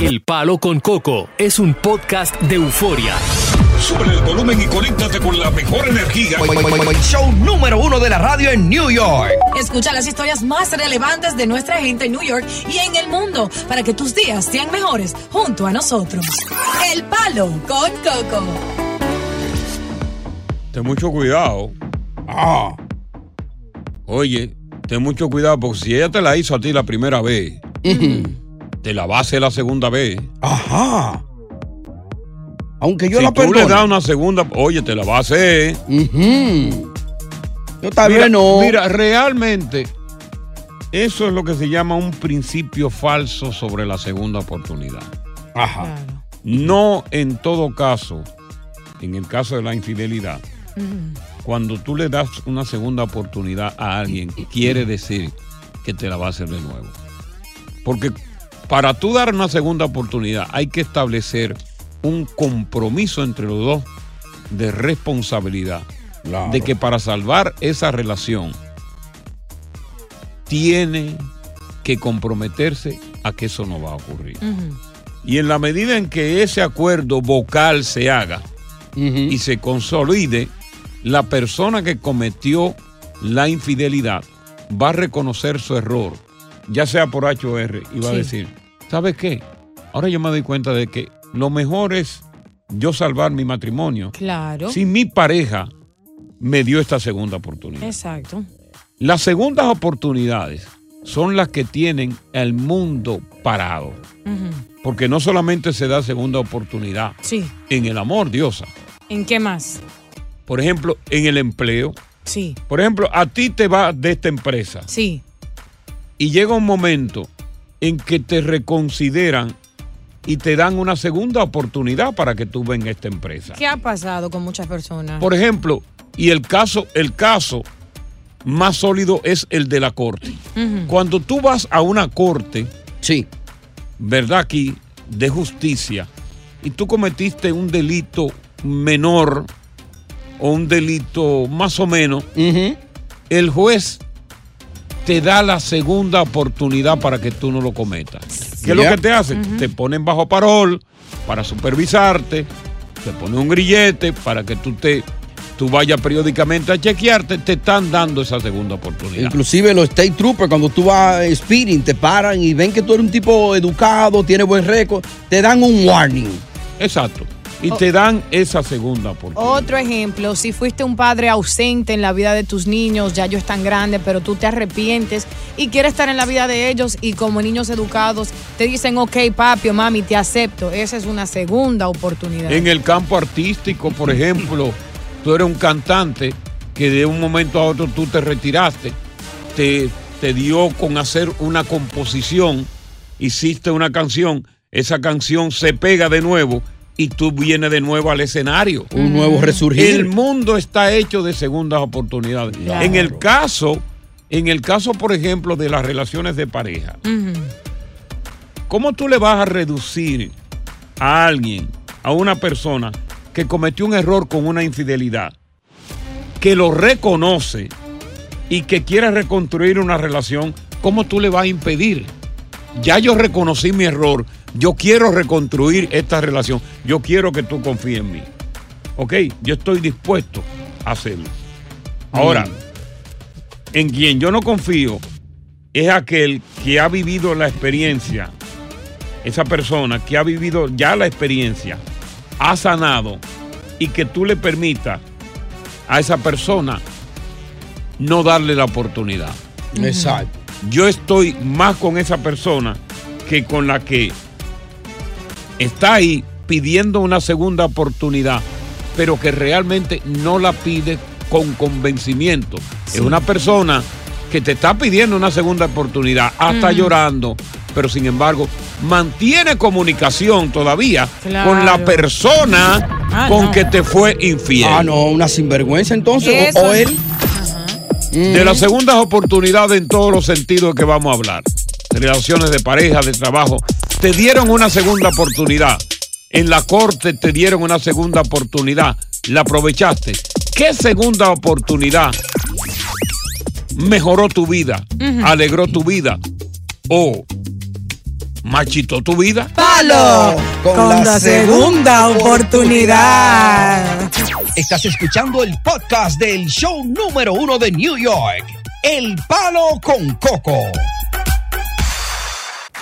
El Palo con Coco es un podcast de euforia. Sube el volumen y conéctate con la mejor energía. Show número uno de la radio en New York. Escucha las historias más relevantes de nuestra gente en New York y en el mundo para que tus días sean mejores junto a nosotros. El Palo con Coco. Ten mucho cuidado. Ah. Oye, ten mucho cuidado porque si ella te la hizo a ti la primera vez, te la va a hacer la segunda vez. Ajá. Aunque yo si la tú le perdone. das una segunda, oye, te la va a hacer. Ujú. Yo tal mira, no. Mira, realmente, eso es lo que se llama un principio falso sobre la segunda oportunidad. Ajá. No en todo caso, en el caso de la infidelidad, cuando tú le das una segunda oportunidad a alguien, quiere decir que te la va a hacer de nuevo. Porque para tú dar una segunda oportunidad hay que establecer un compromiso entre los dos de responsabilidad. Claro. De que para salvar esa relación tiene que comprometerse a que eso no va a ocurrir. Y en la medida en que ese acuerdo vocal se haga y se consolide, la persona que cometió la infidelidad va a reconocer su error, ya sea por H o R, y va a decir, ¿sabes qué? Ahora yo me doy cuenta de que lo mejor es yo salvar mi matrimonio. Claro. Si mi pareja me dio esta segunda oportunidad. Exacto. Las segundas oportunidades son las que tienen el mundo parado. Porque no solamente se da segunda oportunidad Sí. en el amor, diosa. ¿En qué más? Por ejemplo, en el empleo. Sí. Por ejemplo, a ti te va de esta empresa Sí. y llega un momento en que te reconsideran y te dan una segunda oportunidad para que tú vengas a esta empresa. ¿Qué ha pasado con muchas personas? Por ejemplo, y el caso, el caso más sólido es el de la corte. Cuando tú vas a una corte, sí, ¿verdad? Aquí, de justicia, y tú cometiste un delito menor o un delito más o menos, el juez te da la segunda oportunidad para que tú no lo cometas. ¿Qué es lo que te hace? Ujú. Te ponen bajo parol para supervisarte, te ponen un grillete para que tú te tú vayas periódicamente a chequearte, te están dando esa segunda oportunidad. Inclusive los state troopers, cuando tú vas eh, speeding, te paran y ven que tú eres un tipo educado, tienes buen récord, te dan un warning. Exacto. Y Oh. te dan esa segunda oportunidad. Otro ejemplo, si fuiste un padre ausente en la vida de tus niños, ya ellos están grandes, pero tú te arrepientes y quieres estar en la vida de ellos y como niños educados te dicen, ok, papi o mami, te acepto. Esa es una segunda oportunidad. En el campo artístico, por ejemplo, tú eres un cantante que de un momento a otro tú te retiraste, te, te dio con hacer una composición, hiciste una canción, esa canción se pega de nuevo y tú vienes de nuevo al escenario. Un nuevo resurgir. El mundo está hecho de segundas oportunidades. Claro. En el caso, en el caso, por ejemplo, de las relaciones de pareja, ¿Cómo tú le vas a reducir a alguien, a una persona que cometió un error con una infidelidad, que lo reconoce y que quiere reconstruir una relación? ¿Cómo tú le vas a impedir? Ya yo reconocí mi error, yo quiero reconstruir esta relación, yo quiero que tú confíes en mí. ¿Ok? Yo estoy dispuesto a hacerlo. Ahora, en quien yo no confío es aquel que ha vivido la experiencia, esa persona que ha vivido ya la experiencia, ha sanado y que tú le permitas a esa persona no darle la oportunidad. Exacto. Yo estoy más con esa persona que con la que está ahí pidiendo una segunda oportunidad, pero que realmente no la pide con convencimiento. Es una persona que te está pidiendo una segunda oportunidad, hasta llorando, pero sin embargo mantiene comunicación todavía Claro. con la persona Ah, con no. que te fue infiel. Ah, no, una sinvergüenza entonces. O, o él. De las segundas oportunidades en todos los sentidos que vamos a hablar. Relaciones de pareja, de trabajo. Te dieron una segunda oportunidad. En la corte te dieron una segunda oportunidad. La aprovechaste. ¿Qué segunda oportunidad mejoró tu vida? ¿Alegró tu vida? ¿O machitó tu vida? ¡Palo! Con la segunda oportunidad. Estás escuchando el podcast del show número uno de New York. El palo con coco.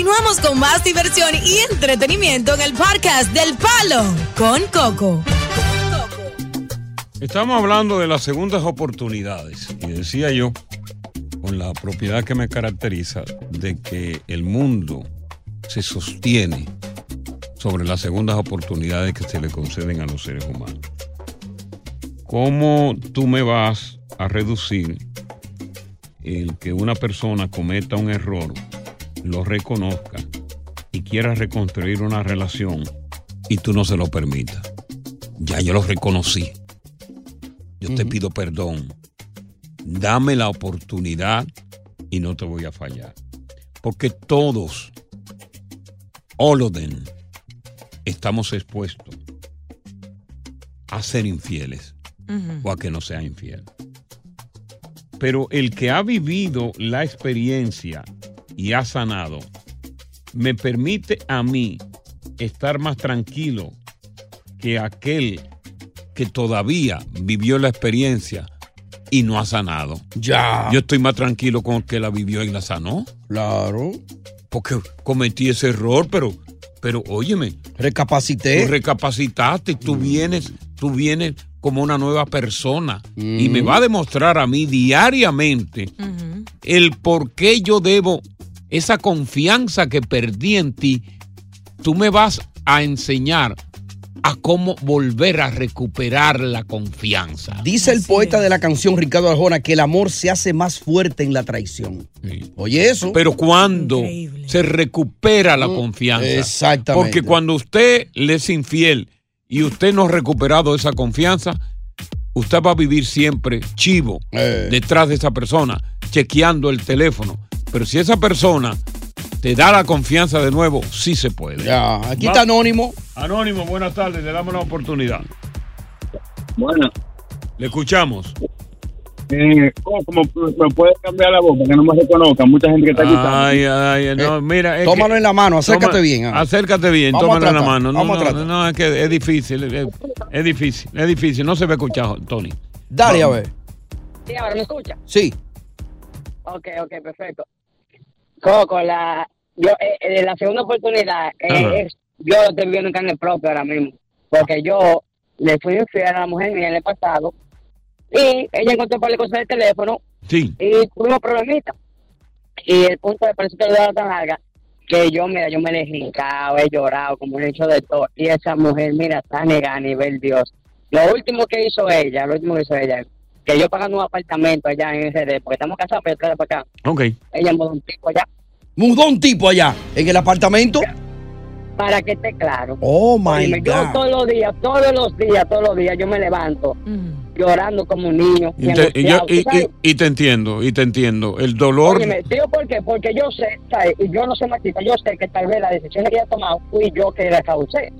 Continuamos con más diversión y entretenimiento en el podcast del Palo con Coco. Estamos hablando de las segundas oportunidades. Y decía yo, con la propiedad que me caracteriza, de que el mundo se sostiene sobre las segundas oportunidades que se le conceden a los seres humanos. ¿Cómo tú me vas a reducir el que una persona cometa un error, lo reconozca y quiera reconstruir una relación y tú no se lo permitas? Ya yo lo reconocí. Yo te pido perdón. Dame la oportunidad y no te voy a fallar. Porque todos, them, estamos expuestos a ser infieles o a que no sea infiel. Pero el que ha vivido la experiencia y ha sanado, me permite a mí estar más tranquilo que aquel que todavía vivió la experiencia y no ha sanado. Ya. Yo estoy más tranquilo con el que la vivió y la sanó. Claro. Porque cometí ese error, pero, pero óyeme, Recapacité. tú recapacitaste, tú vienes, tú vienes como una nueva persona y me va a demostrar a mí diariamente el por qué yo debo esa confianza que perdí en ti. Tú me vas a enseñar a cómo volver a recuperar la confianza. Dice el poeta de la canción Ricardo Arjona que el amor se hace más fuerte en la traición. Sí. Oye eso. Pero cuando Increíble. se recupera la confianza. exactamente. Porque cuando usted le es infiel y usted no ha recuperado esa confianza, usted va a vivir siempre chivo Eh. detrás de esa persona, chequeando el teléfono. Pero si esa persona te da la confianza de nuevo, sí se puede. Ya, aquí Va- está Anónimo. Anónimo, buenas tardes, le damos la oportunidad. Bueno, Le escuchamos. eh, ¿cómo, cómo me puede cambiar la voz para que no me reconozcan? Mucha gente que está escuchando. Ay, ay, no, Eh, mira. es tómalo que- en la mano, acércate Toma- bien, ah. Acércate bien, Vamos tómalo en la mano. No, vamos a no, tratar. no, es que es difícil, es, es difícil, es difícil. No se ve escuchado, Tony. Dale, a ver. Sí, ahora me escucha. Sí. Ok, ok, perfecto. Coco, la, yo, eh, eh, la segunda oportunidad eh, es, yo lo estoy viviendo en carne propia ahora mismo. Porque yo le fui infiel a la mujer mía en el pasado y ella encontró para cosas del teléfono Sí. y tuvimos problemitas. Y el punto de parece que le daba tan larga que yo, mira, yo me he jincado, he llorado, como he hecho de todo. Y esa mujer, mira, está negada a nivel Dios. Lo último que hizo ella, lo último que hizo ella, que yo pagando un apartamento allá en RD, porque estamos casados, pero para acá. Ok. Ella mudó un tipo allá, Mudó un tipo allá en el apartamento. para que esté claro. Oh my Óyeme, yo God. todos los días, todos los días, todos los días, yo me levanto llorando como un niño. Y te, y yo- y- y- y te entiendo, y te entiendo. El dolor. Óyeme, tío, ¿por qué? Porque yo sé, ¿sabes? Y yo no soy machista, yo sé que tal vez la decisión que ella ha tomado fui yo que la causé.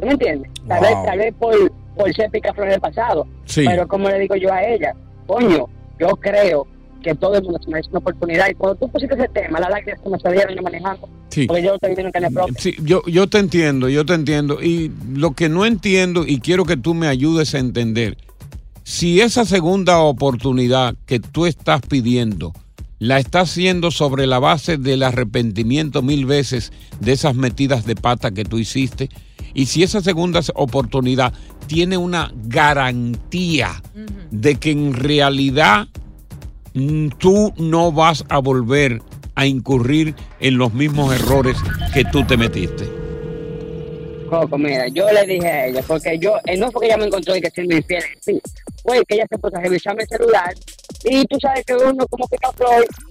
¿Tú me entiendes? Tal Wow. vez, tal vez por, por ser picaflor en el pasado. Sí. Pero como le digo yo a ella, coño, yo creo que todo el mundo se merece una oportunidad. Y cuando tú pusiste ese tema, las lágrimas que me salieron yo manejando, Sí. porque yo viviendo en carne propia. Sí, yo, yo te entiendo, yo te entiendo. Y lo que no entiendo, y quiero que tú me ayudes a entender, si esa segunda oportunidad que tú estás pidiendo la está haciendo sobre la base del arrepentimiento mil veces de esas metidas de pata que tú hiciste. Y si esa segunda oportunidad tiene una garantía de que en realidad mm, tú no vas a volver a incurrir en los mismos errores que tú te metiste. Coco, mira, yo le dije a ella, porque yo, eh, no fue que ella me encontró y que siendo infiel, sí, fue que ella se puso a revisarme el celular y tú sabes que uno como que no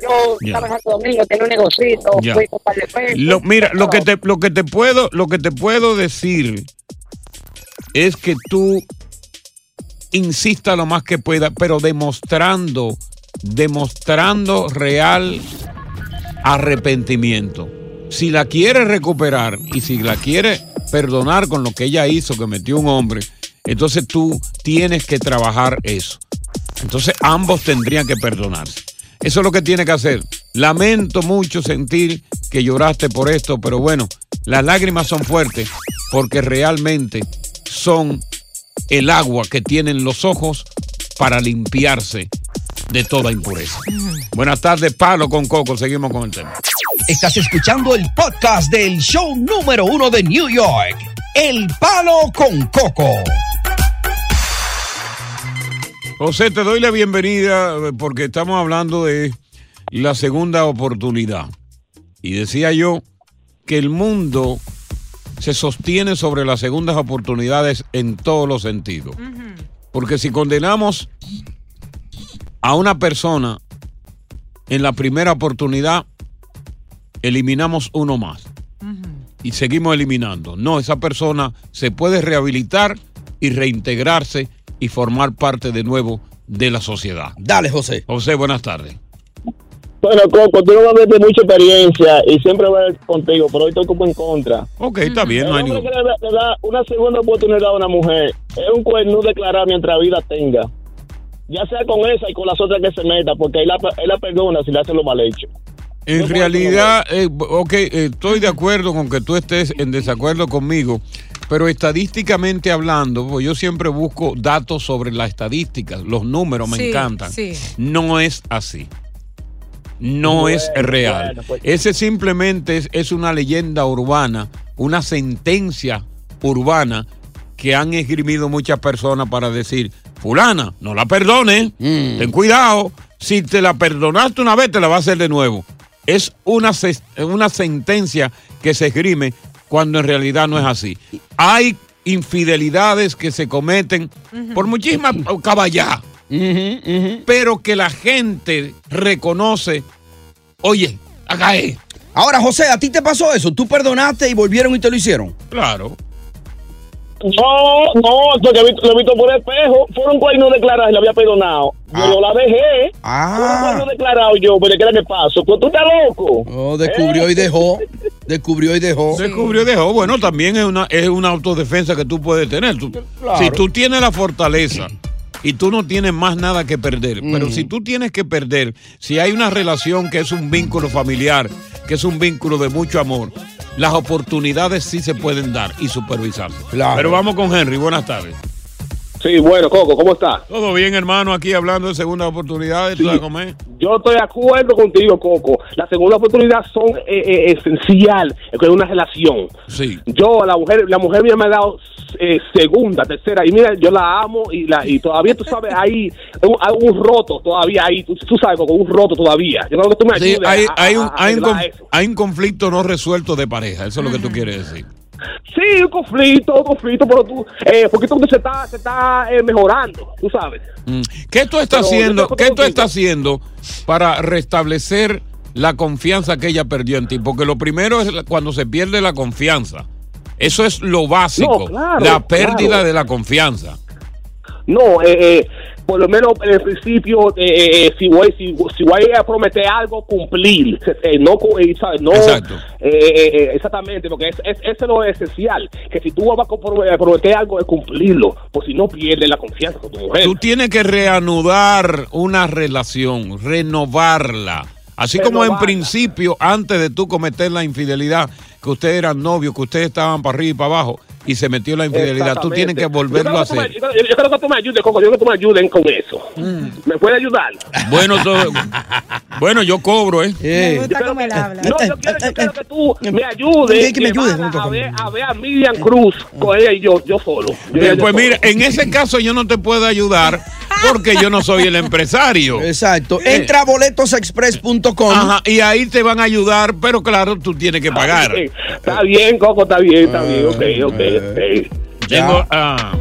yo Ya. estaba en Santo Domingo, tenía un negocito, Ya. fui con par de pesos. Lo- mira, lo que, te, lo, que te puedo, lo que te puedo decir es que tú insista lo más que pueda, pero demostrando, demostrando real arrepentimiento. Si la quiere recuperar y si la quiere perdonar con lo que ella hizo, que metió un hombre, entonces tú tienes que trabajar eso. Entonces ambos tendrían que perdonarse. Eso es lo que tiene que hacer. Lamento mucho sentir que lloraste por esto, pero bueno, las lágrimas son fuertes porque realmente son el agua que tienen los ojos para limpiarse de toda impureza. Buenas tardes, Palo con Coco. Seguimos con el tema. Estás escuchando el podcast del show número uno de New York, El Palo con Coco. José, te doy la bienvenida eh, porque estamos hablando de la segunda oportunidad. Y decía yo que el mundo se sostiene sobre las segundas oportunidades en todos los sentidos. Porque si condenamos a una persona en la primera oportunidad, eliminamos uno más. Y seguimos eliminando. No, esa persona se puede rehabilitar y reintegrarse y formar parte de nuevo de la sociedad. Dale, José. José, buenas tardes. Bueno, Coco, tú no vas a ver de mucha experiencia y siempre voy a ir contigo, pero hoy estoy como en contra. Ok, está bien, no hay El hombre ningún. que le da, le da una segunda oportunidad a una mujer es un cuerno declarar mientras vida tenga. Ya sea con esa y con las otras que se meta, porque él la, él la perdona si le hace lo mal hecho. En realidad, eh, ok, eh, estoy de acuerdo con que tú estés en desacuerdo conmigo, pero estadísticamente hablando, pues yo siempre busco datos sobre las estadísticas, los números me Sí, encantan. sí. No es así. No es real. bueno, pues- Ese simplemente es, es una leyenda urbana, una sentencia urbana que han esgrimido muchas personas para decir, fulana, no la perdone, ten cuidado, si te la perdonaste una vez, te la va a hacer de nuevo. Es una, una sentencia que se esgrime cuando en realidad no es así. Hay infidelidades que se cometen por muchísimas caballá, pero que la gente reconoce, oye, acá es. Ahora, José, ¿a ti te pasó eso? ¿Tú perdonaste y volvieron y te lo hicieron? Claro. No, no, porque vi- lo he visto por espejo. Fueron cuernos declarados y le había perdonado. Yo la dejé. Ah. Fueron cuernos declarados yo, pero ¿qué era que pasó? Pues tú estás loco. Oh, descubrió y dejó. Descubrió y dejó. Descubrió y dejó. Bueno, también es una, es una autodefensa que tú puedes tener. Tú- Claro. Si tú tienes la fortaleza y tú no tienes más nada que perder, pero Mm. si tú tienes que perder, si hay una relación que es un vínculo familiar, que es un vínculo de mucho amor, las oportunidades sí se pueden dar y supervisarse. Claro. Pero vamos con Henry. Buenas tardes. Sí, bueno, Coco, ¿cómo estás? Todo bien, hermano, aquí hablando de segunda oportunidad. ¿Tú sabes cómo es? Yo estoy de acuerdo contigo, Coco. La segunda oportunidad son eh, eh, esencial en una relación. Sí. Yo, la mujer, la mujer mía me ha dado eh, segunda, tercera, y mira, yo la amo y la y todavía tú sabes, hay un, hay un roto todavía ahí, tú, tú sabes, con un roto todavía. Yo creo que tú me Sí, ayudes hay, a- hay a- un, a hay, un hay un conflicto no resuelto de pareja. Eso es lo que tú quieres decir. Sí, un conflicto, un conflicto, pero tú, eh, porque tú se está, se está eh, mejorando, tú sabes. Mm. ¿Qué tú estás Pero haciendo? ¿Qué tú estás haciendo para restablecer la confianza que ella perdió en ti? Porque lo primero es cuando se pierde la confianza. Eso es lo básico, No, claro, la pérdida claro. de la confianza. No, eh, eh, por lo menos en el principio, eh, eh, si voy si, si voy a prometer algo, cumplir. Eh, no, eh, ¿sabes? no Exacto. eh, exactamente, porque es, es, eso es lo esencial. Que si tú vas a prometer algo, es cumplirlo. Pues si no, pierdes la confianza con tu mujer. Tú tienes que reanudar una relación, renovarla. Así como en principio, antes de tú cometer la infidelidad, que ustedes eran novios, que ustedes estaban para arriba y para abajo, y se metió la infidelidad, tú tienes que volverlo a Yo hacer. tú me- Yo, yo creo que tú me ayudes, Coco. Yo creo que tú me ayuden con eso. ¿Me puede ayudar? Bueno, bueno, yo cobro, ¿eh? Me gusta cómo él habla. No, yo quiero, yo quiero que tú me ayudes. Que me ayudes. A ver, a ver a Miriam Cruz con ella y yo, yo solo. Yo Eh, pues solo. mira, en ese caso yo no te puedo ayudar porque yo no soy el empresario. Exacto. Eh. Entra a boletosexpress.com. Ajá, y ahí te van a ayudar, pero claro, tú tienes que pagar. Sí, Está bien, Coco, está bien, está bien. Ok, ok, ok. Tengo a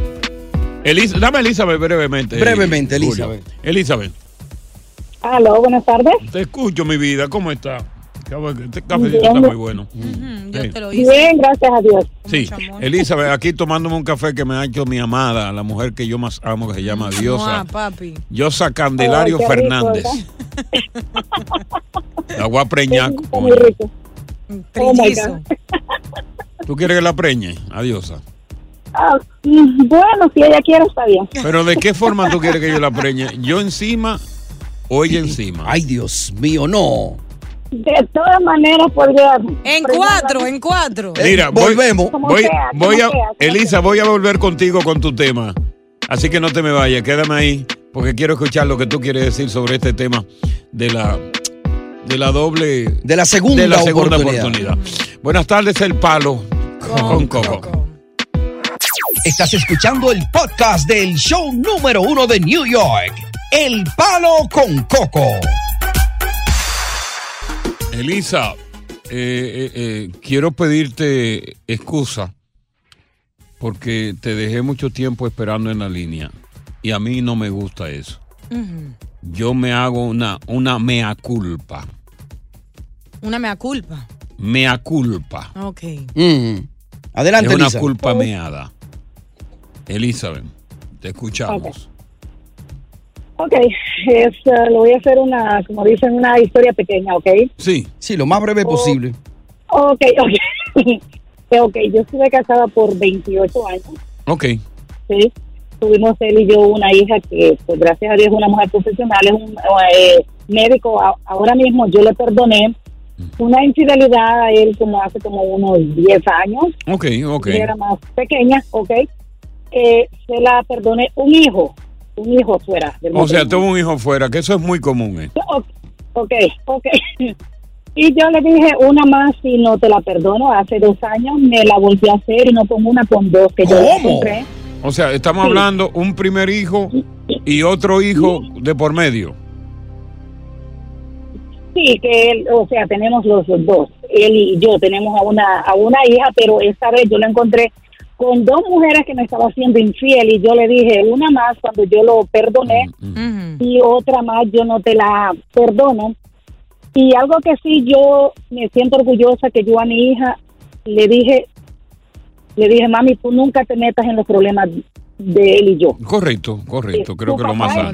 Elis- dame a Elizabeth brevemente. Brevemente, Julio. Elizabeth. Elizabeth, Aló, buenas tardes. te escucho, mi vida. ¿Cómo está? Este cafecito está muy bueno. Yo Sí. te lo hice. Bien, gracias a Dios. Sí, Elizabeth, aquí tomándome un café que me ha hecho mi amada, la mujer que yo más amo, que se llama Diosa. Ah, papi. Diosa Candelario Ay, qué rico, Fernández. La voy a preñar. Está muy rico. Oh. ¿Tú quieres que la preñe? A Diosa. Ah, mm, bueno, si ella quiere, está bien. Pero ¿de qué forma tú quieres que yo la preñe? ¿Yo encima o ella encima? Ay, Dios mío, no. De todas maneras, podría. En cuatro, en cuatro. Mira, voy, volvemos. Voy, sea, voy a, sea, Elisa, sea. voy a volver contigo con tu tema. Así que no te me vayas, quédame ahí, porque quiero escuchar lo que tú quieres decir sobre este tema de la, de la doble, De la segunda, de la segunda oportunidad. oportunidad. Buenas tardes, el palo con, Coco. Estás escuchando el podcast del show número uno de New York. El Palo con Coco. Elisa, eh, eh, eh, quiero pedirte excusa porque te dejé mucho tiempo esperando en la línea y a mí no me gusta eso. Yo me hago una, una mea culpa. Una mea culpa. Mea culpa. Ok. Mm. Adelante, es una culpa meada. Elizabeth, te escuchamos. Ok, es, eh, le voy a hacer una, como dicen, una historia pequeña, ¿ok? Sí. Sí, lo más breve posible. Ok, ok. ok, yo estuve casada por 28 años, Ok. ¿sí? Tuvimos él y yo una hija que, pues gracias a Dios, es una mujer profesional, es un eh, médico. A- Ahora mismo yo le perdoné una infidelidad a él como hace como unos 10 años. Ok, ok. Yo era más pequeña, ¿ok? Eh, se la perdoné un hijo, un hijo fuera del O sea, tengo un hijo fuera, que eso es muy común. ¿eh? Ok, ok. Y yo le dije una más y no te la perdono. Hace dos años me la volví a hacer y no con una, con dos que yo ¿Cómo? encontré. O sea, estamos Sí. hablando un primer hijo y otro hijo de por medio. Sí, que él, o sea, tenemos los dos. Él y yo tenemos a una, a una hija, pero esta vez yo la encontré con dos mujeres que me estaba haciendo infiel y yo le dije una más cuando yo lo perdoné y otra más yo no te la perdono. Y algo que sí yo me siento orgullosa que yo a mi hija le dije, le dije, mami, tú nunca te metas en los problemas de él y yo. Correcto, correcto. Creo que lo más sano.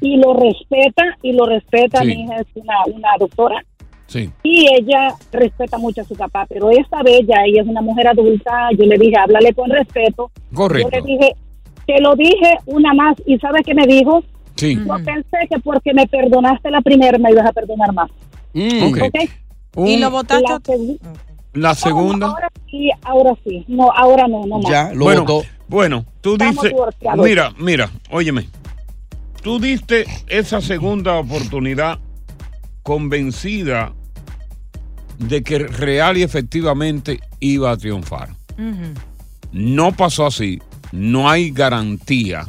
Y lo respeta, y lo respeta. Sí. Mi hija es una, una doctora Sí. y ella respeta mucho a su papá, pero esta vez ya ella es una mujer adulta, yo le dije, háblale con respeto. Correcto. Yo le dije, te lo dije una más, y ¿sabes qué me dijo? Sí. Yo pensé que porque me perdonaste la primera me ibas a perdonar más. Ok. ¿Ok? Un- La segu- la segunda. Ahora sí, ahora sí. No, ahora no, no más. bueno, bueno, tú Estamos dices, mira, mira, óyeme, tú diste esa segunda oportunidad convencida de que real y efectivamente iba a triunfar. No pasó así, no hay garantía.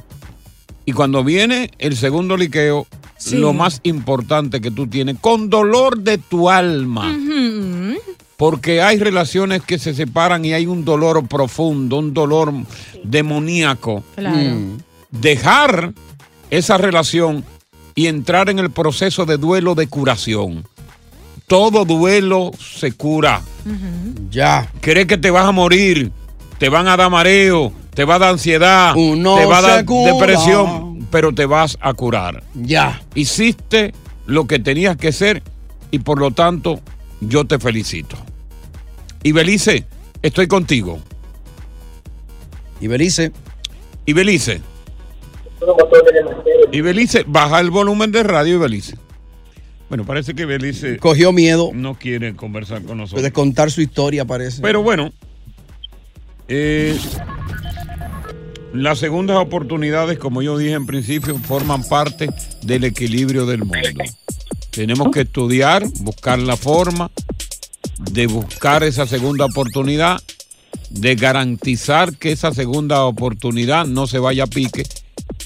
Y cuando viene el segundo liqueo, Sí. lo más importante que tú tienes, con dolor de tu alma, porque hay relaciones que se separan y hay un dolor profundo, un dolor demoníaco. Claro. Mm. Dejar esa relación y entrar en el proceso de duelo de curación. Todo duelo se cura. Ya. Crees que te vas a morir, te van a dar mareo, te va a dar ansiedad, Uno te va a dar cura. depresión, pero te vas a curar. Ya. Hiciste lo que tenías que hacer y por lo tanto yo te felicito. Y Belice, estoy contigo. Y Belice. Y Belice. Y Belice, baja el volumen de radio y Belice. Bueno, parece que Belice Cogió miedo no quiere conversar con nosotros. de contar su historia, parece. Pero bueno, Eh, las segundas oportunidades, como yo dije en principio, forman parte del equilibrio del mundo. Tenemos que estudiar, buscar la forma de buscar esa segunda oportunidad, de garantizar que esa segunda oportunidad no se vaya a pique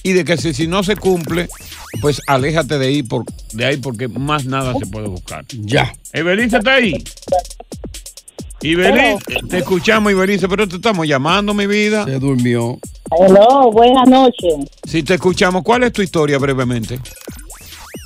y de que si, si no se cumple, pues aléjate de ahí, por, de ahí porque más nada se puede buscar. Ya. Ibelice está ahí. Ibelice, te escuchamos, Ibelice, pero te estamos llamando, mi vida. Se durmió. Hello, buenas noches. Si te escuchamos, ¿cuál es tu historia brevemente?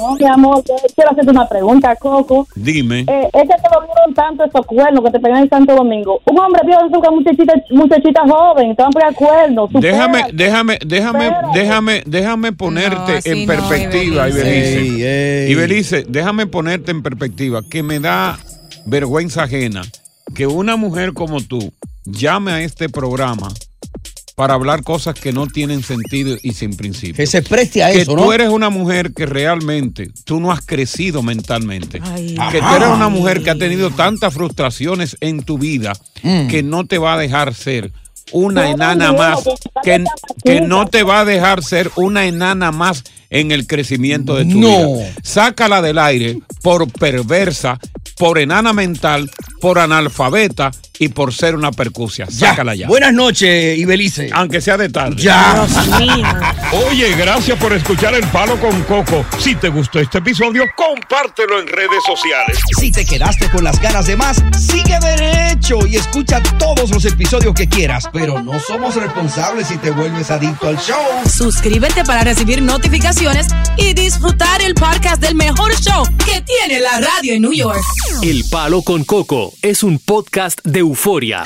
No, mi amor, quiero hacerte una pregunta, Coco. Dime. Eh, es que te volvieron tanto estos cuernos que te pegan en Santo Domingo. Un hombre vio a una muchachita, muchachita joven, te van a pegar cuernos. Déjame, déjame, déjame, Espérate. déjame, déjame ponerte en no, perspectiva, Ibelice. Ibelice. Ibelice, déjame ponerte en perspectiva, que me da vergüenza ajena que una mujer como tú llame a este programa para hablar cosas que no tienen sentido y sin principio. Que se preste a que eso, tú ¿no? eres una mujer que realmente tú no has crecido mentalmente. Ay. que tú eres una mujer que ha tenido tantas frustraciones en tu vida Mm. que no te va a dejar ser una No, enana no, más, que, que no te va a dejar ser una enana más en el crecimiento de tu No. vida. Sácala del aire por perversa, por enana mental, por analfabeta y por ser una percusia. Sácala ya. Buenas noches, Ibelice. Aunque sea de tarde. Ya. Oye, gracias por escuchar El Palo con Coco. Si te gustó este episodio, compártelo en redes sociales. Si te quedaste con las ganas de más, sigue derecho y escucha todos los episodios que quieras. Pero no somos responsables si te vuelves adicto al show. Suscríbete para recibir notificaciones y disfrutar el podcast del mejor show que tiene la radio en New York. El Palo con Coco es un podcast de euforia.